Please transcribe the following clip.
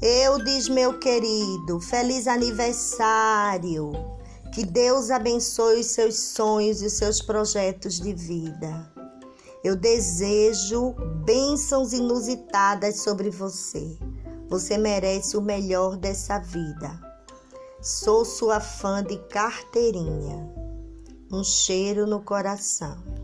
Eu diz, meu querido, feliz aniversário. Que Deus abençoe os seus sonhos e os seus projetos de vida. Eu desejo bênçãos inusitadas sobre você. Você merece o melhor dessa vida. Sou sua fã de carteirinha. Um cheiro no coração.